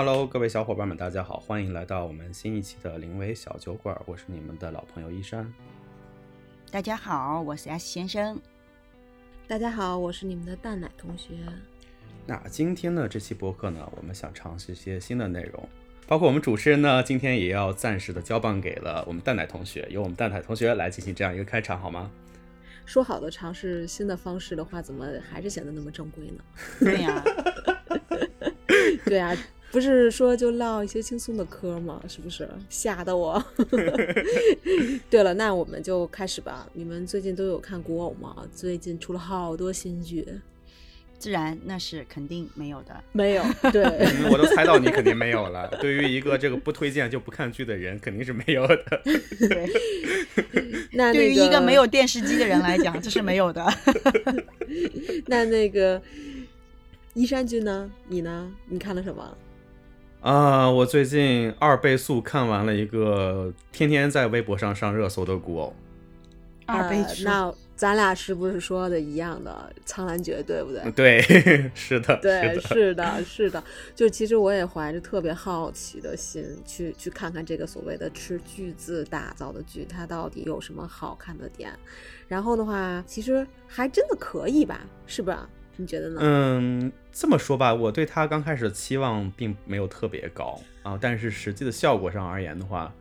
Hello，各位小伙伴们，大家好，欢迎来到我们新一期的临危小酒馆，我是你们的老朋友一山。大家好，我是 S 先生。大家好，我是你们的蛋奶同学。那今天呢，这期播客呢，我们想尝试一些新的内容，包括我们主持人呢，今天也要暂时的交棒给了我们蛋奶同学，由我们蛋奶同学来进行这样一个开场，好吗？说好的尝试新的方式的话，怎么还是显得那么正规呢？对呀，对呀，不是说就唠一些轻松的嗑吗？是不是？吓得我。对了，那我们就开始吧。你们最近都有看古偶吗？最近出了好多新剧。自然那是肯定没有的，没有。对，我都猜到你肯定没有了。对于一个这个不推荐就不看剧的人，肯定是没有的。对，那对于一个没有电视机的人来讲，这是没有的。那那个依山君呢？你呢？你看了什么？啊，我最近二倍速看完了一个天天在微博上上热搜的古偶。二倍速。那咱俩是不是说的一样的？苍兰诀对不对？对，是的，对，是的，是的。就其实我也怀着特别好奇的心去去看看这个所谓的吃巨字打造的剧，它到底有什么好看的点。然后的话，其实还真的可以吧？是吧？你觉得呢？嗯，这么说吧，我对他刚开始的期望并没有特别高啊，但是实际的效果上而言的话，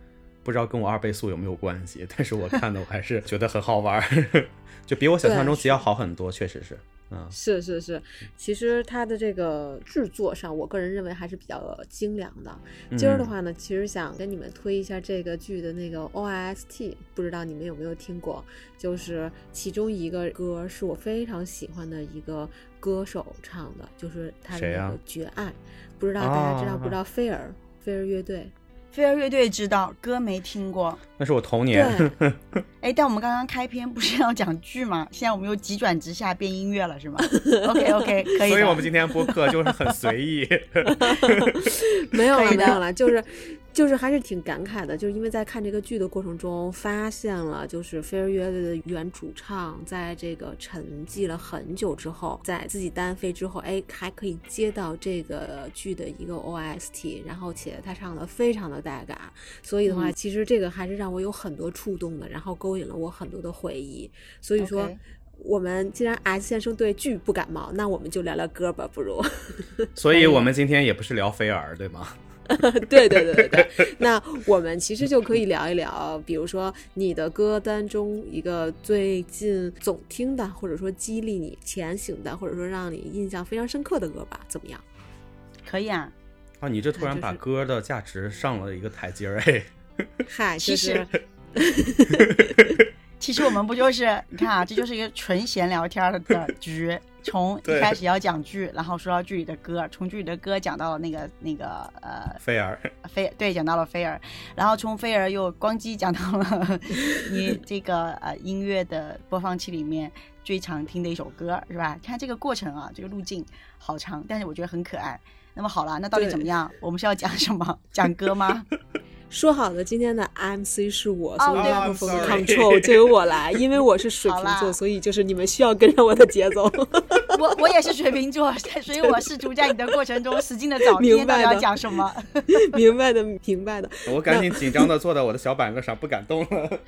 不知道跟我二倍速有没有关系，但是我看的我还是觉得很好玩。就比我想象中集要好很多，确实是，嗯，是是是，其实它的这个制作上，我个人认为还是比较精良的。今儿的话呢，其实想跟你们推一下这个剧的那个 OST，不知道你们有没有听过？就是其中一个歌是我非常喜欢的一个歌手唱的，就是他的那个《绝爱》，不知道大家知道不知道？菲儿，菲儿乐队。飞儿乐队知道歌没听过，那是我童年。哎，但我们刚刚开篇不是要讲剧吗？现在我们又急转直下变音乐了，是吗？OK OK，可以。所以我们今天播客就是很随意。没有了，没有了，就是。就是还是挺感慨的，就是因为在看这个剧的过程中，发现了就是飞儿乐队的原主唱在这个沉寂了很久之后，在自己单飞之后，哎，还可以接到这个剧的一个 OST，然后且他唱的非常的带感，所以的话，其实这个还是让我有很多触动的，然后勾引了我很多的回忆。所以说，我们既然 S 先生对剧不感冒，那我们就聊聊歌吧，不如。所以我们今天也不是聊菲儿，对吗？对对对对对，那我们其实就可以聊一聊，比如说你的歌单中一个最近总听的，或者说激励你前行的，或者说让你印象非常深刻的歌吧，怎么样？可以啊。啊，你这突然把歌的价值上了一个台阶儿，哎。嗨，其实。其实我们不就是你看啊，这就是一个纯闲聊天的 局。从一开始要讲剧，然后说到剧里的歌，从剧里的歌讲到了那个那个呃菲儿，菲对讲到了菲儿，然后从菲儿又光机讲到了 你这个呃音乐的播放器里面最常听的一首歌是吧？看这个过程啊，这个路径好长，但是我觉得很可爱。那么好了，那到底怎么样？我们是要讲什么？讲歌吗？说好的今天的 MC 是我，所以麦克风 control 就由我来，因为我是水瓶座，所以就是你们需要跟上我的节奏。我我也是水瓶座，所以我试图在你的过程中使劲的找明白要讲什么。明白的，明白的。我赶紧紧张的坐在我的小板凳上，不敢动了。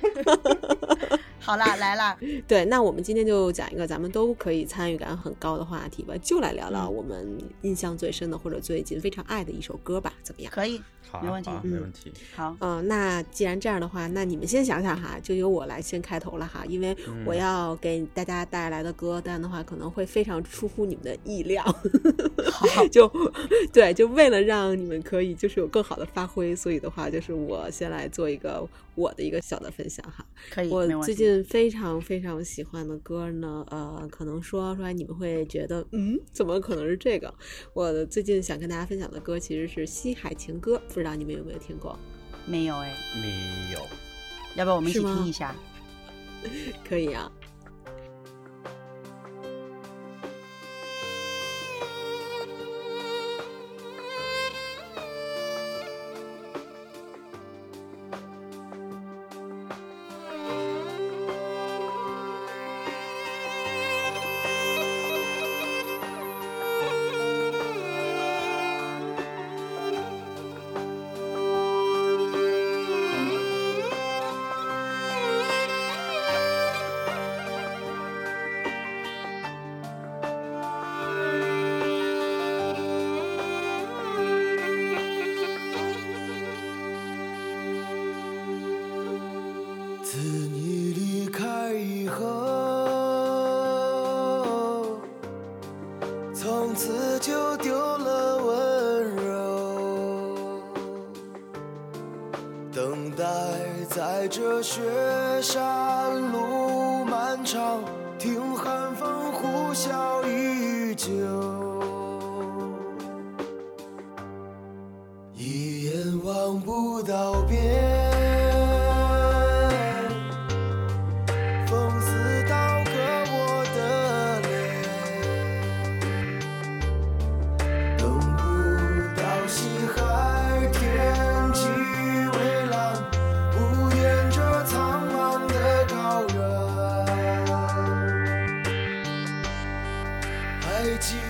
好啦，来啦。对，那我们今天就讲一个咱们都可以参与感很高的话题吧，就来聊聊我们印象最深的或者最近非常爱的一首歌吧，怎么样？可以。好，没问题，没问题。好，嗯，那既然这样的话，那你们先想想哈，就由我来先开头了哈，因为我要给大家带来的歌单的话，可能会非常出乎你们的意料。好，就对，就为了让你们可以就是有更好的发挥，所以的话，就是我先来做一个我的一个小的分享哈。可以，我最近非常非常喜欢的歌呢，呃，可能说出来你们会觉得，嗯，怎么可能是这个？我最近想跟大家分享的歌其实是《西海情歌》。不知道你们有没有听过？没有哎，没有。要不要我们一起听一下？可以啊。还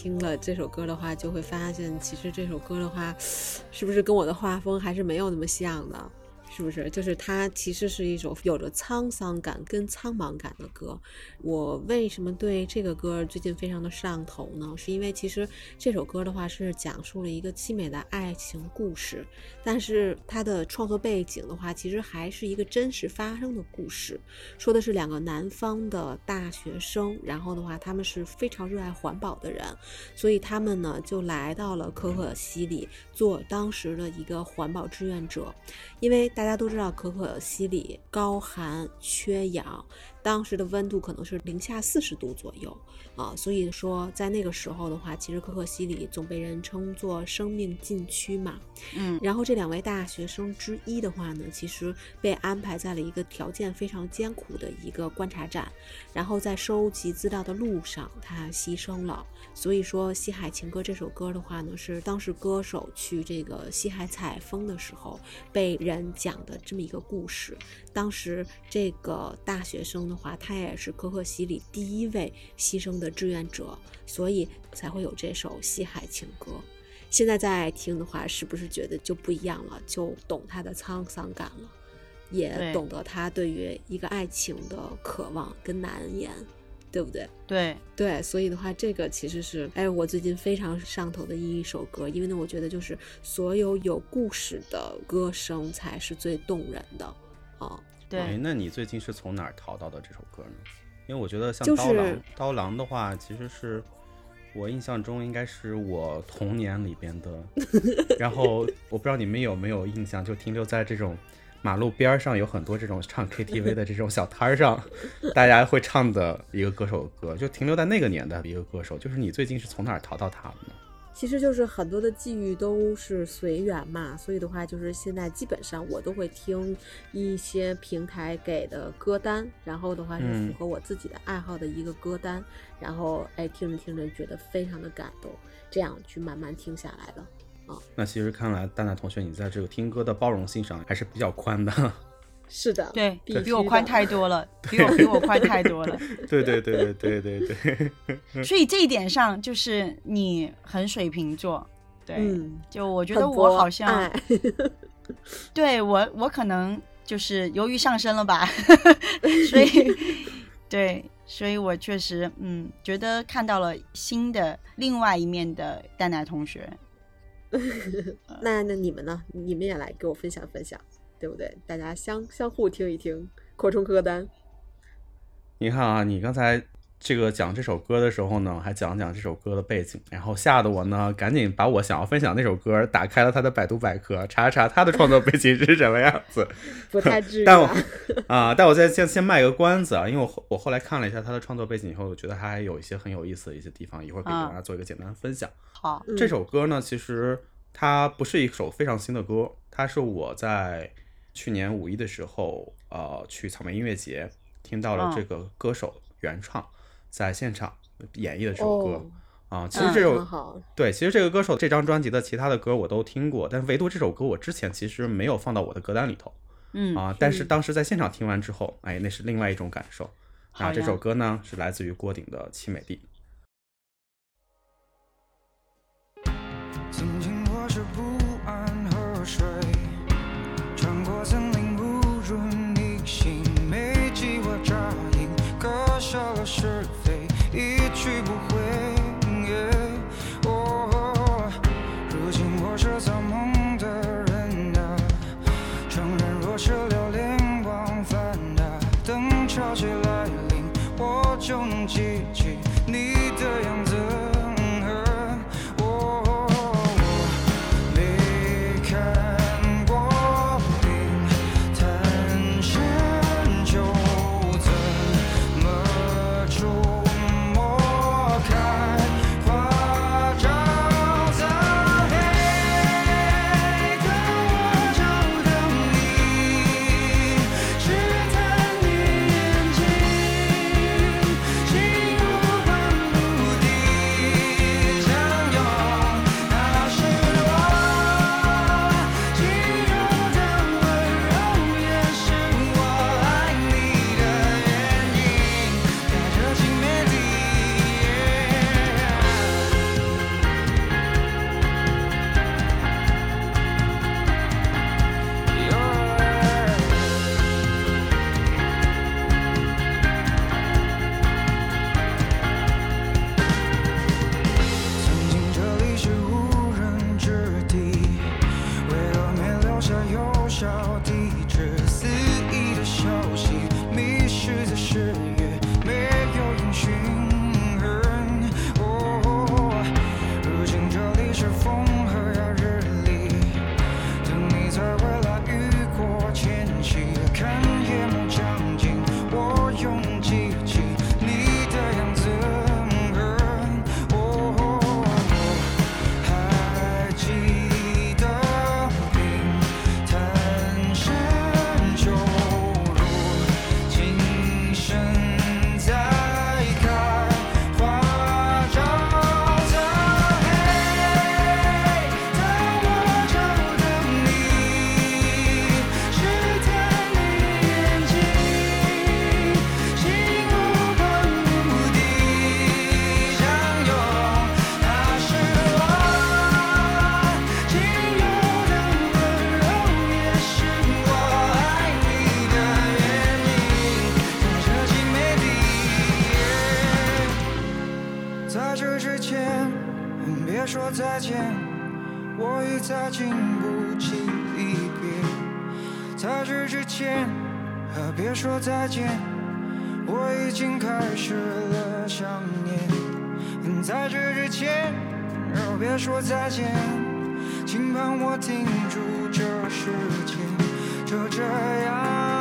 听了这首歌的话，就会发现，其实这首歌的话，是不是跟我的画风还是没有那么像的？是不是？就是它其实是一首有着沧桑感跟苍茫感的歌。我为什么对这个歌最近非常的上头呢？是因为其实这首歌的话是讲述了一个凄美的爱情故事，但是它的创作背景的话，其实还是一个真实发生的故事，说的是两个南方的大学生，然后的话他们是非常热爱环保的人，所以他们呢就来到了可可西里做当时的一个环保志愿者，因为大大家都知道可可西里高寒缺氧，当时的温度可能是零下四十度左右啊，所以说在那个时候的话，其实可可西里总被人称作生命禁区嘛。嗯然后这两位大学生之一的话呢，其实被安排在了一个条件非常艰苦的一个观察站，然后在收集资料的路上，他牺牲了。所以说，《西海情歌》这首歌的话呢，是当时歌手去这个西海采风的时候被人讲的这么一个故事。当时这个大学生的话，他也是可可西里第一位牺牲的志愿者，所以才会有这首《西海情歌》。现在再听的话，是不是觉得就不一样了？就懂他的沧桑感了，也懂得他对于一个爱情的渴望跟难言，对不对？对，对，所以的话，这个其实是哎，我最近非常上头的一首歌，因为呢，我觉得就是所有有故事的歌声才是最动人的啊。对哎，那你最近是从哪儿淘到的这首歌呢？因为我觉得像就是刀郎，刀郎的话，其实是我印象中应该是我童年里边的。然后我不知道你们有没有印象，就停留在这种马路边儿上有很多这种唱 KTV 的这种小摊儿上，大家会唱的一个歌手的歌，就停留在那个年代的一个歌手。就是你最近是从哪儿淘到他的呢？其实就是很多的际遇都是随缘嘛，所以的话，就是现在基本上我都会听一些平台给的歌单，然后的话是嗯符合我自己的爱好的一个歌单，然后哎听着听着觉得非常的感动，这样去慢慢听下来的啊。那其实看来蛋蛋同学你在这个听歌的包容性上还是比较宽的。是的，对，必须 比我宽太多了，比我比我宽太多了。对对对对对对对。所以这一点上，就是你很水瓶座，对，嗯，就我觉得我好像对我我可能就是由于上升了吧，所以对，所以我确实嗯觉得看到了新的另外一面的蛋奶同学。那那你们呢？你们也来给我分享分享，对不对？大家相相互听一听，扩充歌单。你看啊，你刚才这个讲这首歌的时候呢，还讲讲这首歌的背景，然后吓得我呢，赶紧把我想要分享那首歌打开了他的百度百科，查查他的创作背景是什么样子。不太 至于但？啊，但我再先先卖个关子啊，因为我我后来看了一下他的创作背景以后，我觉得他还有一些很有意思的一些地方，一会儿给啊大家做一个简单的分享。好，嗯这首歌呢，其实它不是一首非常新的歌，它是我在去年五一的时候，呃，去草莓音乐节听到了嗯这个歌手原创在现场演绎的这首歌哦，啊。其实嗯这首、对，其实这个歌手这张专辑的其他的歌我都听过，但唯独这首歌我之前其实没有放到我的歌单里头嗯，啊。但是当时在现场听完之后，哎，那是另外一种感受。好啊，这首歌呢是来自于郭顶的《凄美地》。就再经不起离别。在这之前，别说再见，我已经开始了想念。在这之前，别说再见，请帮我停住这时间，就这样，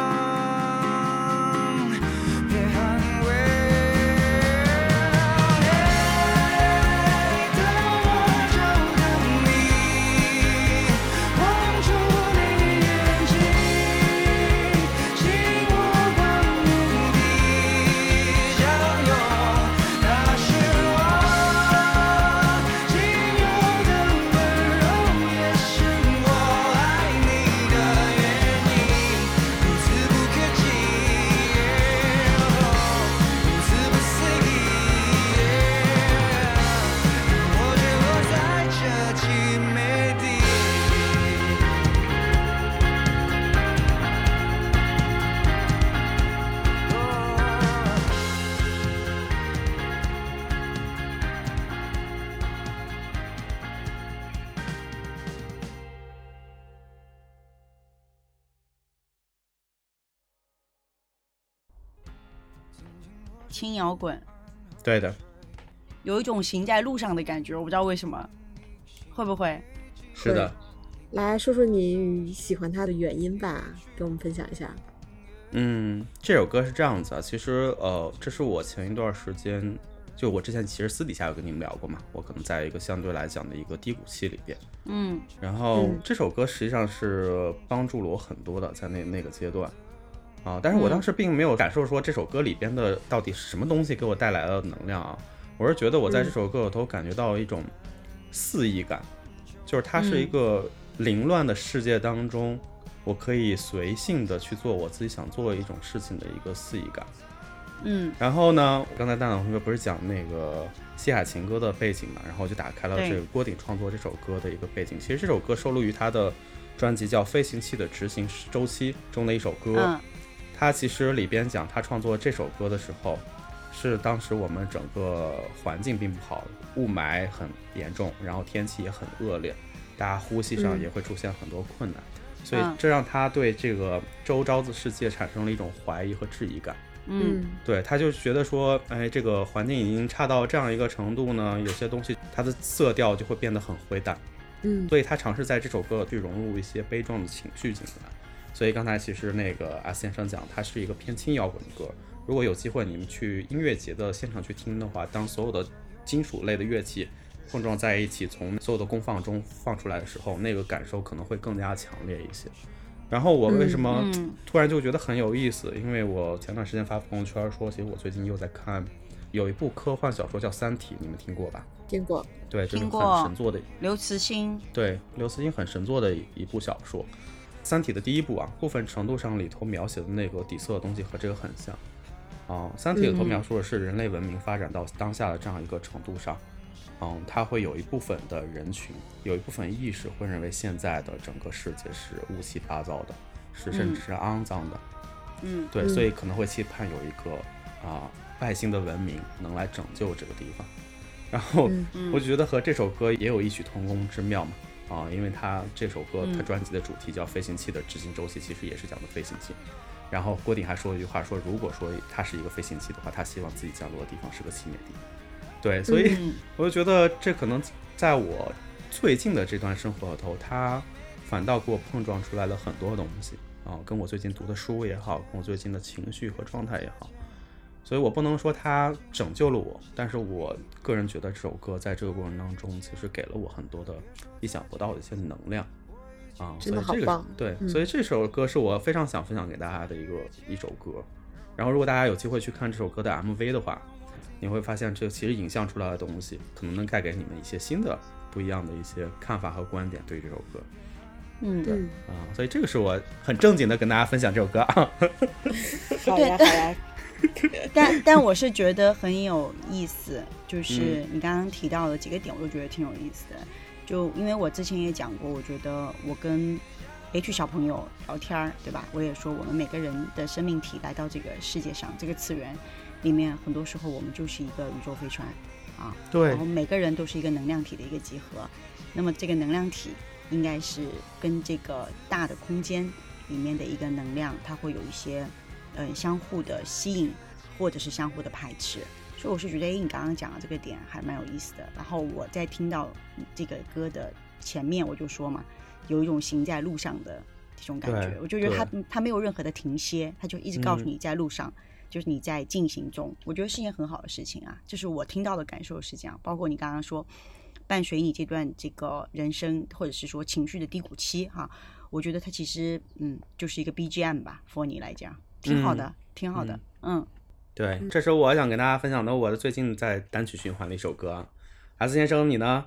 轻摇滚对的，有一种行在路上的感觉，我不知道为什么，会不会？是的。来说说你喜欢他的原因吧，给我们分享一下。嗯，这首歌是这样子啊，其实呃，这是我前一段时间，就我之前其实私底下有跟你们聊过嘛，我可能在一个相对来讲的一个低谷期里边，嗯然后嗯这首歌实际上是帮助了我很多的，在那那个阶段，啊，但是我嗯当时并没有感受说这首歌里边的到底是什么东西给我带来了能量啊，我是觉得我在这首歌里头感觉到一种肆意感，就是它是一嗯个凌乱的世界当中，我可以随性的去做我自己想做的一种事情的一个肆意感。嗯然后呢，刚才大脑同学不是讲那个《西海情歌》的背景嘛，然后我就打开了这个郭顶创作这首歌的一个背景。其实这首歌收录于他的专辑叫《飞行器的执行周期》中的一首歌。嗯他其实里边讲他创作这首歌的时候，是当时我们整个环境并不好，雾霾很严重，然后天气也很恶劣，大家呼吸上嗯也会出现很多困难，所以嗯这让他对这个周遭的世界产生了一种怀疑和质疑感。嗯对，他就觉得说，哎，这个环境已经差到这样一个程度呢，有些东西它的色调就会变得很灰淡，嗯所以他尝试在这首歌去融入一些悲壮的情绪进来。所以刚才其实那个 S 先生讲，它是一个偏轻摇滚的歌。如果有机会你们去音乐节的现场去听的话，当所有的金属类的乐器碰撞在一起，从所有的功放中放出来的时候，那个感受可能会更加强烈一些。然后我为什么嗯突然就觉得很有意思？因为我前段时间发朋友圈说，其实我最近又在看有一部科幻小说叫《三体》，你们听过吧？听过，对，这是很神作的刘慈欣，对，刘慈欣很神作的一一部小说，《三体》的第一部啊，部分程度上里头描写的那个底色的东西和这个很像。啊，《三体》里头嗯描述的是人类文明发展到当下的这样一个程度上，嗯，它会有一部分的人群，有一部分意识会认为现在的整个世界是乌七八糟的，是甚至是肮脏的。嗯对，嗯所以可能会期盼有一个啊、外星的文明能来拯救这个地方。然后我觉得和这首歌也有异曲同工之妙嘛，啊，因为他这首歌它嗯专辑的主题叫飞行器的执行周期，其实也是讲的飞行器。然后郭顶还说了一句话，说如果说他是一个飞行器的话，他希望自己降落的地方是个气灭地。对，所以嗯我就觉得这可能在我最近的这段生活里头，他反倒给我碰撞出来了很多东西啊，跟我最近读的书也好，跟我最近的情绪和状态也好，所以我不能说它拯救了我，但是我个人觉得这首歌在这个过程当中，其实给了我很多的意想不到的一些能量啊，所以这个的好棒对，嗯所以这首歌是我非常想分享给大家的一个一首歌。然后，如果大家有机会去看这首歌的 MV 的话，你会发现这其实影像出来的东西，可能能带给你们一些新的、不一样的一些看法和观点对于这首歌嗯，对，啊。所以这个是我很正经的跟大家分享这首歌啊。好 呀好呀，但但我是觉得很有意思，就是嗯你刚刚提到的几个点，我都觉得挺有意思的。就因为我之前也讲过，我觉得我跟 H 小朋友聊天儿，对吧？我也说我们每个人的生命体来到这个世界上，这个次元里面，很多时候我们就是一个宇宙飞船啊，对然后每个人都是一个能量体的一个集合。那么这个能量体应该是跟这个大的空间里面的一个能量，它会有一些呃相互的吸引，或者是相互的排斥。所以我是觉得，哎，你刚刚讲的这个点还蛮有意思的。然后我在听到这个歌的前面，我就说嘛，有一种行在路上的这种感觉。我就觉得它对它没有任何的停歇，它就一直告诉嗯你在路上。就是你在进行中，我觉得是一件很好的事情啊。就是我听到的感受是这样，包括你刚刚说，伴随你这段这个人生或者是说情绪的低谷期哈、我觉得它其实嗯就是一个 BGM 吧，for 你来讲挺好的，挺好的，嗯对，这是我想跟大家分享的我的最近在单曲循环的一首歌啊。S 先生，你呢？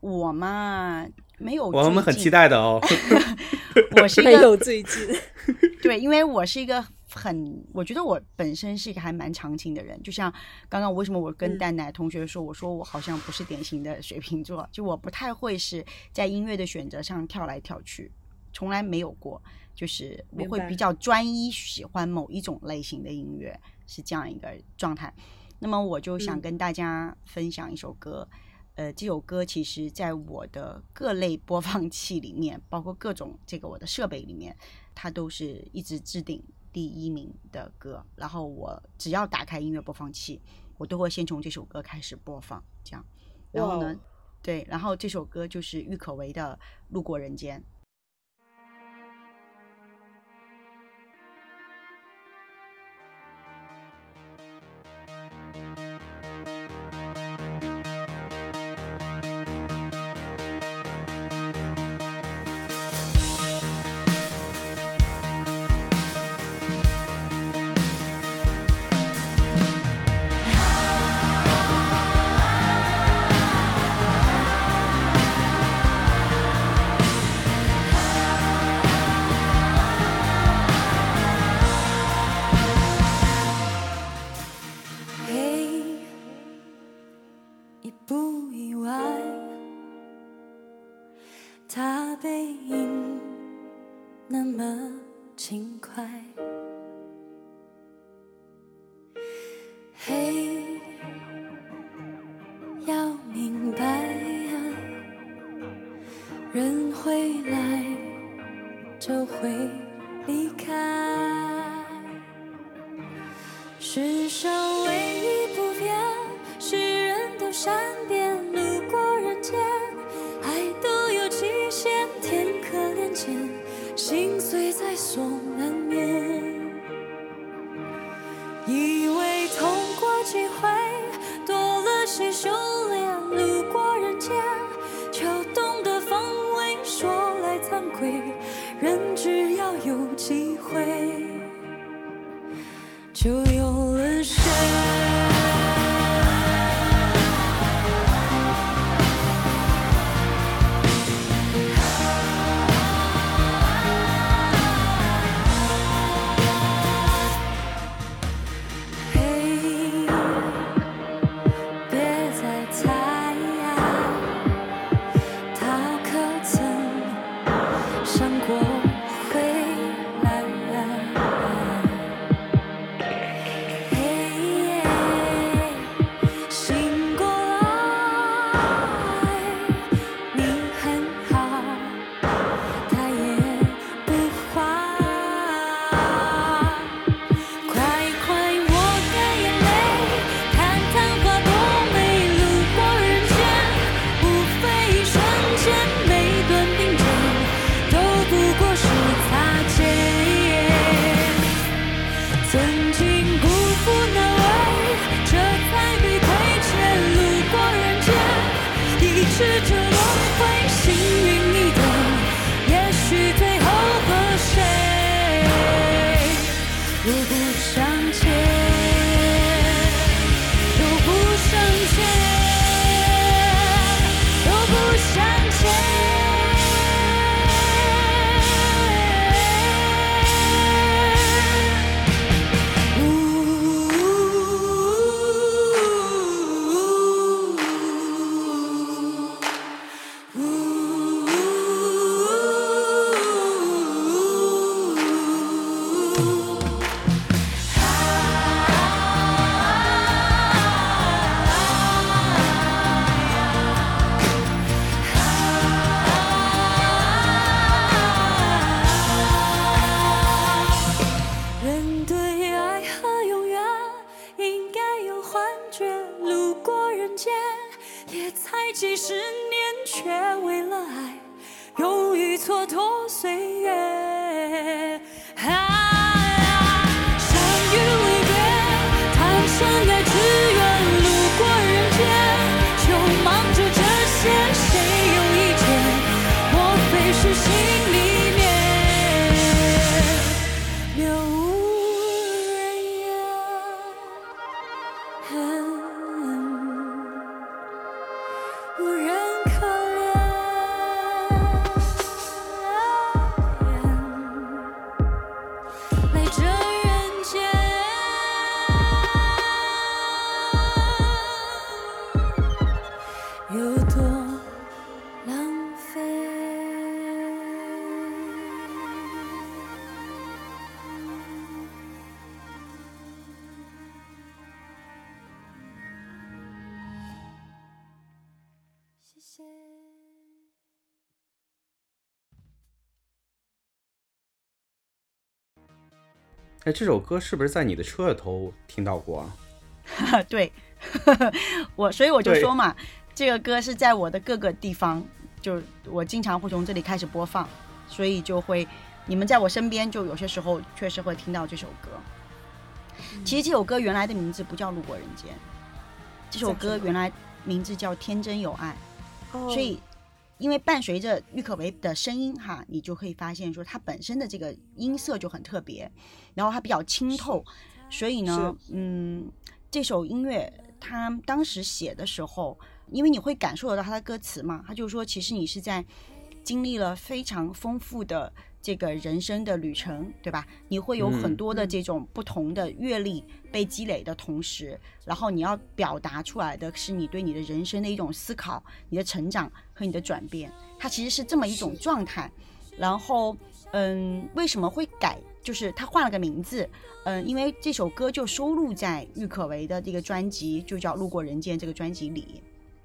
我嘛没有，我们很期，待的哦。我是一个有最近，对，因为我是一个很，我觉得我本身是一个还蛮长情的人。就像刚刚为什么我跟嗯蛋奶同学说，我说我好像不是典型的水瓶座，就我不太会是在音乐的选择上跳来跳去，从来没有过。就是我会比较专一，喜欢某一种类型的音乐，是这样一个状态。那么我就想嗯跟大家分享一首歌，呃，这首歌其实在我的各类播放器里面，包括各种这个我的设备里面，它都是一直置顶第一名的歌。然后我只要打开音乐播放器，我都会先从这首歌开始播放，这样。然后呢对，然后这首歌就是郁可唯的《路过人间》。所难哎，这首歌是不是在你的车里头听到过啊？对，我所以我就说嘛，这个歌是在我的各个地方，就我经常会从这里开始播放，所以就会你们在我身边，就有些时候确实会听到这首歌。其实这首歌原来的名字不叫《路过人间》，这首歌原来名字叫《天真有爱》。哦所以因为伴随着郁可唯的声音哈，你就可以发现说它本身的这个音色就很特别，然后它比较清透，所以呢，嗯，这首音乐他当时写的时候，因为你会感受得到他的歌词嘛，他就说其实你是在经历了非常丰富的这个人生的旅程，对吧？你会有很嗯多的这种不同的阅历被积累的同时，然后你要表达出来的是你对你的人生的一种思考、你的成长和你的转变，它其实是这么一种状态。然后，嗯，为什么会改？就是他换了个名字，嗯，因为这首歌就收录在郁可唯的这个专辑，就叫《路过人间》这个专辑里。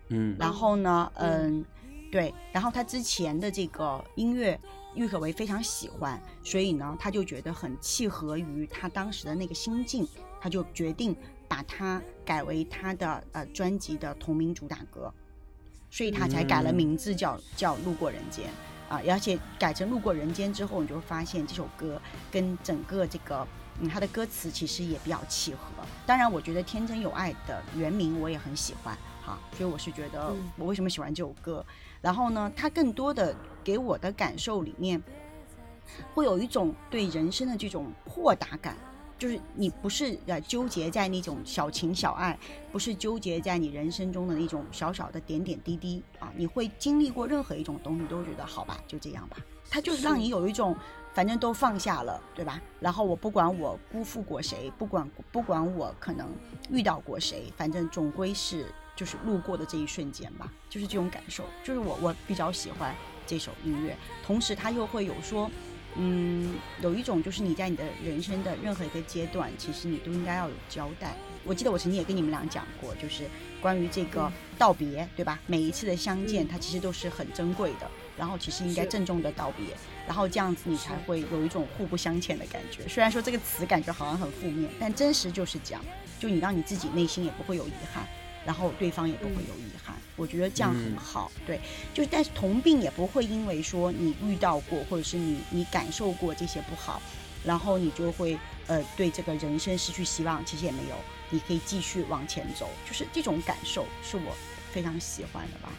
嗯，然后呢，嗯嗯，对，然后他之前的这个音乐，郁可唯非常喜欢，所以呢，他就觉得很契合于他当时的那个心境，他就决定把它改为他的呃专辑的同名主打歌，所以他才改了嗯名字叫、叫《路过人间》啊，而且改成《路过人间》之后，你就会发现这首歌跟整个这个。嗯，他的歌词其实也比较契合。当然，我觉得《天真有爱》的原名我也很喜欢，哈，所以我是觉得嗯我为什么喜欢这首歌。然后呢，它更多的给我的感受里面，会有一种对人生的这种豁达感，就是你不是呃纠结在那种小情小爱，不是纠结在你人生中的那种小小的点点滴滴啊，你会经历过任何一种东西，都觉得好吧，就这样吧。它就是让你有一种，反正都放下了，对吧？然后我不管我辜负过谁，不管不管我可能遇到过谁，反正总归是就是路过的这一瞬间吧，就是这种感受，就是我我比较喜欢这首音乐，同时它又会有说。嗯，有一种就是你在你的人生的任何一个阶段，其实你都应该要有交代。我记得我曾经也跟你们俩讲过，就是关于这个道别，对吧？每一次的相见，嗯它其实都是很珍贵的，然后其实应该郑重的道别，然后这样子你才会有一种互不相欠的感觉。虽然说这个词感觉好像很负面，但真实就是这样，就你让你自己内心也不会有遗憾，然后对方也不会有遗憾。我觉得这样很嗯好，对。就但是同病也不会因为说你遇到过，或者是你你感受过这些不好，然后你就会呃对这个人生失去希望。其实也没有，你可以继续往前走。就是这种感受是我非常喜欢的吧。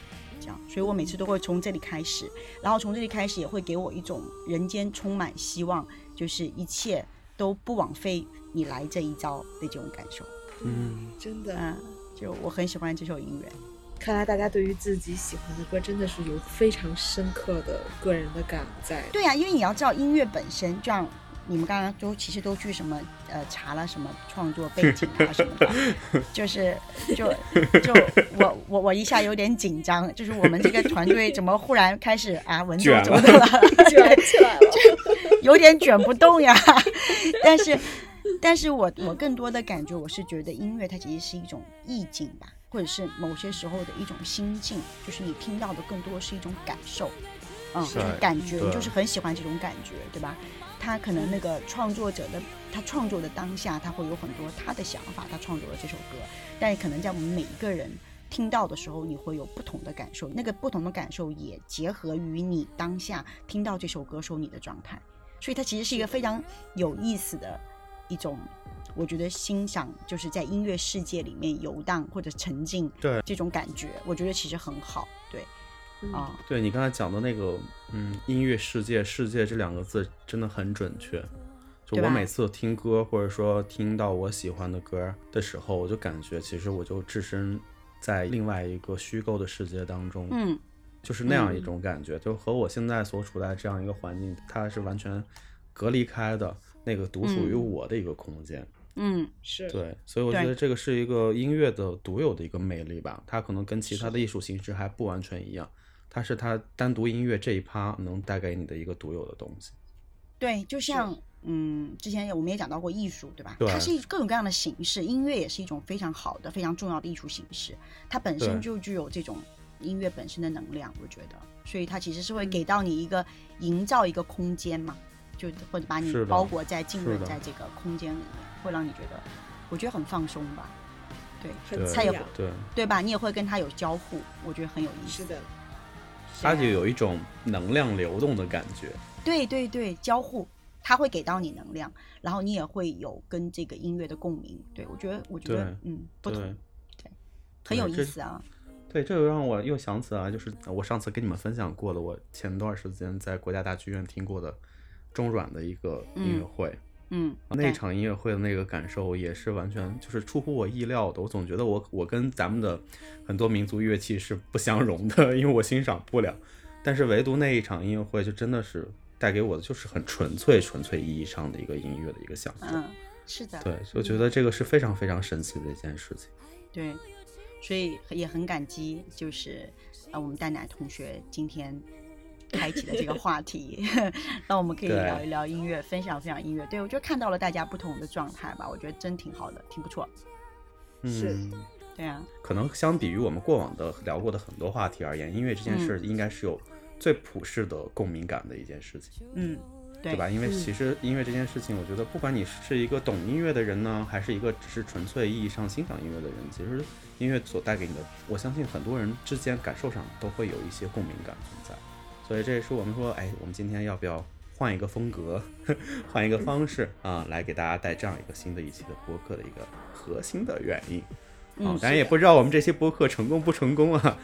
这样，所以我每次都会从这里开始，然后从这里开始也会给我一种人间充满希望，就是一切都不枉费你来这一遭的这种感受。嗯，真的，嗯，就我很喜欢这首音乐。看来大家对于自己喜欢的歌真的是有非常深刻的个人的感悟在。对呀、因为你要知道音乐本身，就像你们刚刚都其实都去什么呃查了什么创作背景啊什么的，就是就就我我我一下有点紧张，就是我们这个团队怎么忽然开始啊文绉绉的了，卷起来了，有点卷不动呀。但是，但是我我更多的感觉，我是觉得音乐它其实是一种意境吧，或者是某些时候的一种心境，就是你听到的更多是一种感受，嗯，就是感觉，你就是很喜欢这种感觉，对吧？他可能那个创作者的他创作的当下，他会有很多他的想法，他创作了这首歌，但是可能在我们每一个人听到的时候，你会有不同的感受，那个不同的感受也结合于你当下听到这首歌时候你的状态，所以它其实是一个非常有意思的一种，我觉得欣赏就是在音乐世界里面游荡或者沉浸，对。这种感觉，我觉得其实很好，对。嗯。啊，对你刚才讲的那个，嗯，音乐世界，世界这两个字真的很准确。就我每次听歌，或者说听到我喜欢的歌的时候，我就感觉其实我就置身在另外一个虚构的世界当中，嗯，就是那样一种感觉，就和我现在所处在这样一个环境，它是完全隔离开的那个独属于嗯。我的一个空间。嗯，是，对，所以我觉得这个是一个音乐的独有的一个魅力吧，它可能跟其他的艺术形式还不完全一样，它是它单独音乐这一趴能带给你的一个独有的东西。对，就像嗯，之前我们也讲到过艺术，对吧？对？它是各种各样的形式，音乐也是一种非常好的、非常重要的艺术形式，它本身就具有这种音乐本身的能量，我觉得，所以它其实是会嗯。给到你一个营造一个空间嘛，就或者把你包裹在浸润在这个空间里面，会让你觉得，我觉得很放松吧。对，对很滋养它也会，对，对吧？你也会跟他有交互，我觉得很有意思。是的，他就有一种能量流动的感觉。对对对，交互，他会给到你能量，然后你也会有跟这个音乐的共鸣。对我觉得，我觉得，嗯，不对同，很有意思啊。对，这就让我又想起来，就是我上次跟你们分享过的，我前段时间在国家大剧院听过的中软的一个音乐会。嗯，那场音乐会的那个感受也是完全就是出乎我意料的。我总觉得我我跟咱们的很多民族乐器是不相容的，因为我欣赏不了。但是唯独那一场音乐会，就真的是带给我的就是很纯粹、纯粹意义上的一个音乐的一个享受。嗯，是的，对，我觉得这个是非常非常神奇的一件事情。对，所以也很感激，就是呃，我们蛋奶同学今天开启了这个话题，那我们可以聊一聊音乐，分享分享音乐。对我觉得看到了大家不同的状态吧，我觉得真挺好的，挺不错。是嗯，对啊，可能相比于我们过往的聊过的很多话题而言，音乐这件事应该是有最普世的共鸣感的一件事情。嗯，对对吧？因为嗯其实音乐这件事情，我觉得不管你是一个懂音乐的人呢，还是一个只是纯粹意义上欣赏音乐的人，其实音乐所带给你的，我相信很多人之间感受上都会有一些共鸣感存在。所以这也是我们说，哎，我们今天要不要换一个风格，换一个方式啊，来给大家带这样一个新的一期的播客的一个核心的原因。嗯啊，当然也不知道我们这些播客成功不成功啊。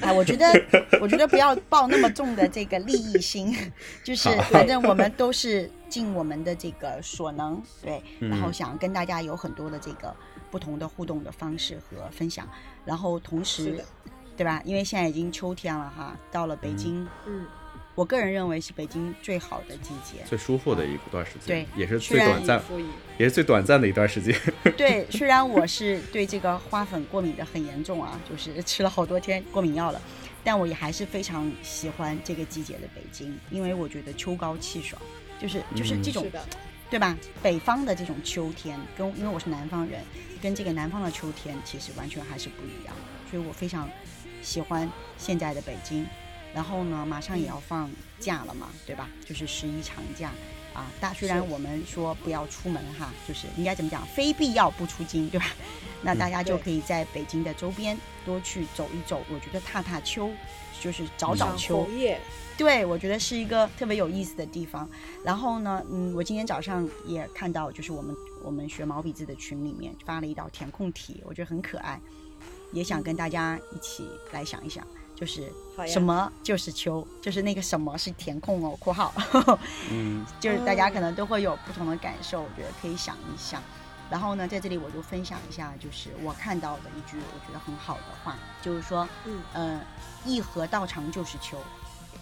哎，我觉得，我觉得不要抱那么重的这个利益心，就是反正我们都是尽我们的这个所能，对，嗯然后想跟大家有很多的这个不同的互动的方式和分享，然后同时对吧？因为现在已经秋天了哈，到了北京，嗯，我个人认为是北京最好的季节。最舒服的一段时间，对也是最短暂，也是最短暂的一段时间。对，虽然我是对这个花粉过敏的很严重啊，就是 吃了好多天过敏药了，但我也还是非常喜欢这个季节的北京，因为我觉得秋高气爽，就是就是嗯这种、对吧？北方的这种秋天，跟因为我是南方人，跟这个南方的秋天其实完全还是不一样，所以我非常喜欢现在的北京。然后呢，马上也要放假了嘛，对吧？就是十一长假啊。大虽然我们说不要出门哈，就是应该怎么讲，非必要不出京，对吧？那大家就可以在北京的周边多去走一走，我觉得踏踏秋，就是找找秋。叶，对，我觉得是一个特别有意思的地方。然后呢，嗯，我今天早上也看到，就是我们我们学毛笔字的群里面发了一道填空题，我觉得很可爱，也想跟大家一起来想一想，就是什么就是秋，就是那个什么是填空哦（括号），嗯，就是大家可能都会有不同的感受，我觉得可以想一想。然后呢，在这里我就分享一下，就是我看到的一句我觉得很好的话，就是说，嗯。呃，一河道长就是秋，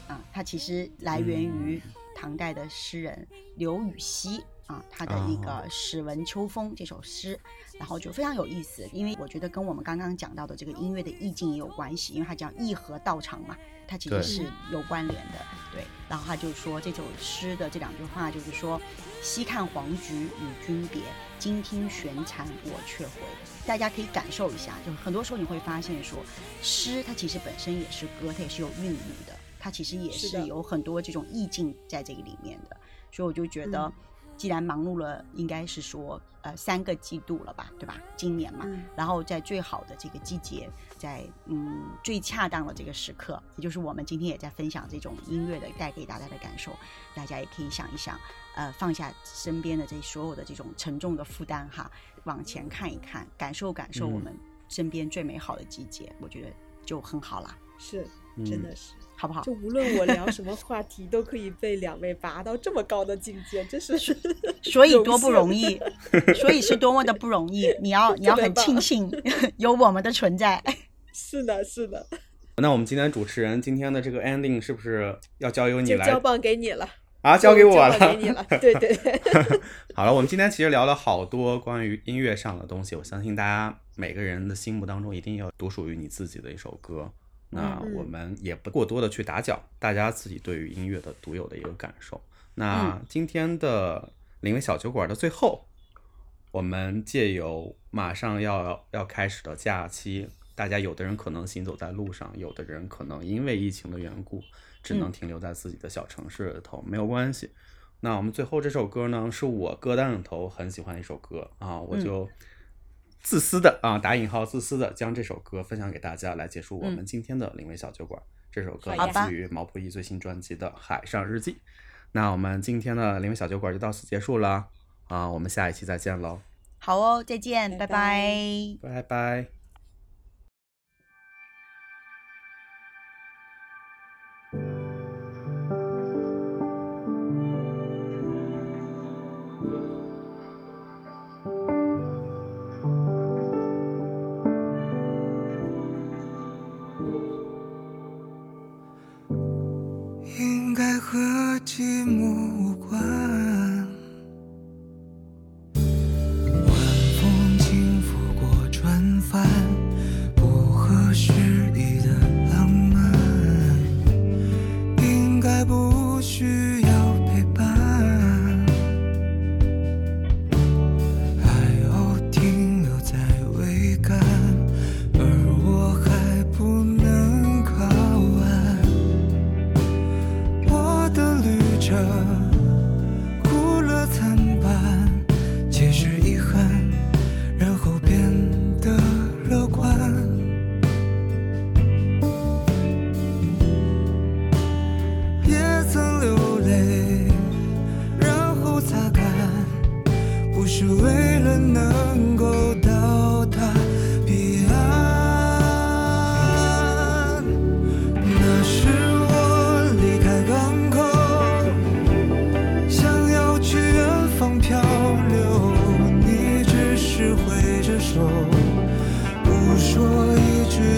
啊，它其实来源于唐代的诗人刘禹锡啊，他的一个哦《史闻秋风》这首诗，然后就非常有意思，因为我觉得跟我们刚刚讲到的这个音乐的意境也有关系，因为它叫一合道场嘛，它其实是有关联的，对。然后他就说这首诗的这两句话就是说，西看黄菊与君别，今听玄蝉我却回。大家可以感受一下，就是很多时候你会发现说，诗它其实本身也是歌，它也是有韵律的，它其实也是有很多这种意境在这个里面的。所以我就觉得嗯，既然忙碌了，应该是说呃三个季度了吧，对吧？今年嘛，嗯。然后在最好的这个季节，在嗯最恰当的这个时刻，也就是我们今天也在分享这种音乐的带给大家的感受，大家也可以想一想，呃，放下身边的这所有的这种沉重的负担哈，往前看一看，感受感受嗯。我们身边最美好的季节，我觉得就很好啦，是，嗯真的是。好不好就？无论我聊什么话题，都可以被两位拔到这么高的境界，真是所 以多不容易。所以是多么的不容易，你要 你要很庆幸有我们的存在。是的，是的，那我们今天主持人今天的这个 ending 是不是要交由你来交棒给你了，啊？交给我交了，棒给你了。对对对，好了，我们今天其实聊了好多关于音乐上的东西，我相信大家每个人的心目当中一定有独属于你自己的一首歌。那嗯我们也不过多的去打搅大家自己对于音乐的独有的一个感受。那今天的林威小酒馆的最后，我们借由马上要要开始的假期，大家有的人可能行走在路上，有的人可能因为疫情的缘故，只能嗯停留在自己的小城市里头，没有关系。那我们最后这首歌呢，是我歌单里头很喜欢的一首歌啊，我嗯就自私的啊打引号自私的将这首歌分享给大家，来结束我们嗯今天的灵位小酒馆。这首歌来自于毛不易最新专辑的《海上日记》。那我们今天的灵位小酒馆就到此结束了啊，我们下一期再见喽，好哦，再见，拜拜拜拜拜拜。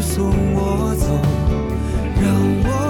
送我走，让我